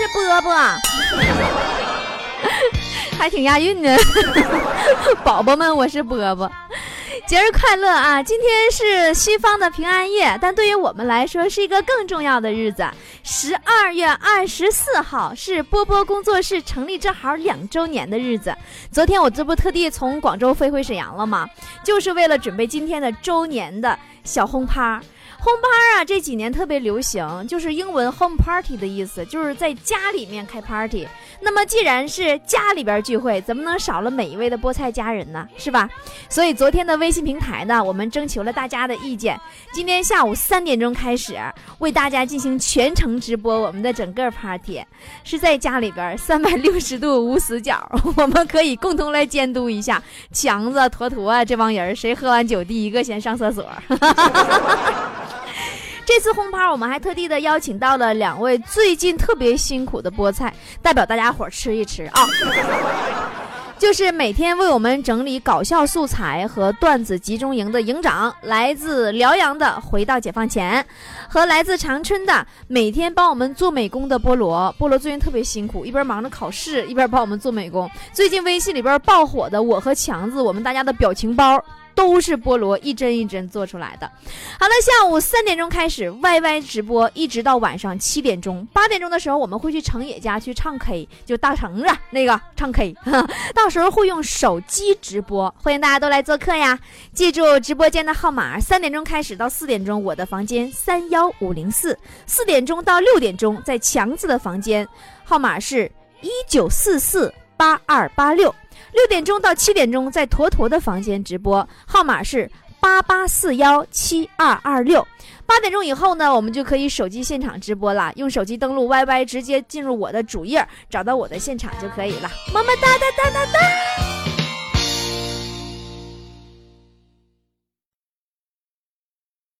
是波波，还挺押韵呢。宝宝们，我是波波。节日快乐啊！今天是西方的平安夜，但对于我们来说是一个更重要的日子。十二月二十四号是波波工作室成立正好两周年的日子。昨天我这不特地从广州飞回沈阳了吗？就是为了准备今天的周年的小轰趴。轰趴啊，这几年特别流行，就是英文 home party 的意思，就是在家里面开 party。那么既然是家里边聚会，怎么能少了每一位的菠菜家人呢？是吧？所以昨天的微信平台呢，我们征求了大家的意见，今天下午三点钟开始为大家进行全程直播我们的整个 party，是在家里边三百六十度无死角，我们可以共同来监督一下强子、坨坨啊这帮人，谁喝完酒第一个先上厕所。这次轰趴，我们还特地的邀请到了两位最近特别辛苦的菠菜，代表大家伙吃一吃啊！就是每天为我们整理搞笑素材和段子集中营的营长，来自辽阳的回到解放前，和来自长春的每天帮我们做美工的菠萝。菠萝最近特别辛苦，一边忙着考试，一边帮我们做美工。最近微信里边爆火的我和强子，我们大家的表情包。都是菠萝一针一针做出来的。好了，下午三点钟开始 YY 直播，一直到晚上七点钟。八点钟的时候，我们会去成野家去唱 K，就大橙子那个唱 K，到时候会用手机直播，欢迎大家都来做客呀！记住直播间的号码，三点钟开始到四点钟，我的房间三幺五零四；四点钟到六点钟，在强子的房间，号码是一九四四八二八六。六点钟到七点钟，在坨坨的房间直播，号码是八八四幺七二二六。八点钟以后呢，我们就可以手机现场直播了，用手机登录 YY，直接进入我的主页，找到我的现场就可以了。么么哒哒哒哒哒。